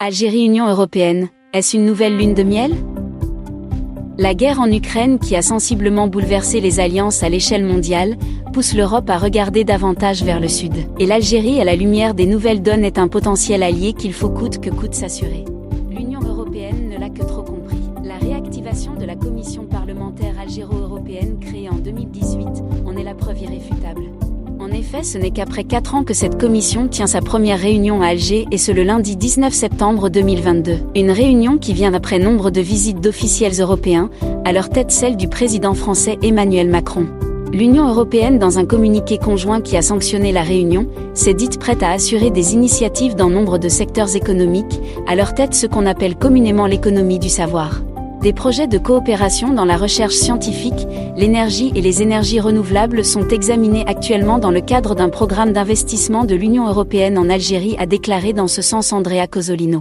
Algérie-Union européenne, est-ce une nouvelle lune de miel? La guerre en Ukraine qui a sensiblement bouleversé les alliances à l'échelle mondiale, pousse l'Europe à regarder davantage vers le sud. Et l'Algérie à la lumière des nouvelles donnes est un potentiel allié qu'il faut coûte que coûte s'assurer. L'Union européenne ne l'a que trop compris. La réactivation de la commission parlementaire algéro-européenne créée en 2018 en est la preuve irréfutable. En effet, ce n'est qu'après 4 ans que cette commission tient sa première réunion à Alger et ce le lundi 19 septembre 2022. Une réunion qui vient après nombre de visites d'officiels européens, à leur tête celle du président français Emmanuel Macron. L'Union européenne, dans un communiqué conjoint qui a sanctionné la réunion, s'est dite prête à assurer des initiatives dans nombre de secteurs économiques, à leur tête ce qu'on appelle communément l'économie du savoir. Des projets de coopération dans la recherche scientifique, l'énergie et les énergies renouvelables sont examinés actuellement dans le cadre d'un programme d'investissement de l'Union européenne en Algérie, a déclaré dans ce sens Andrea Cosolino.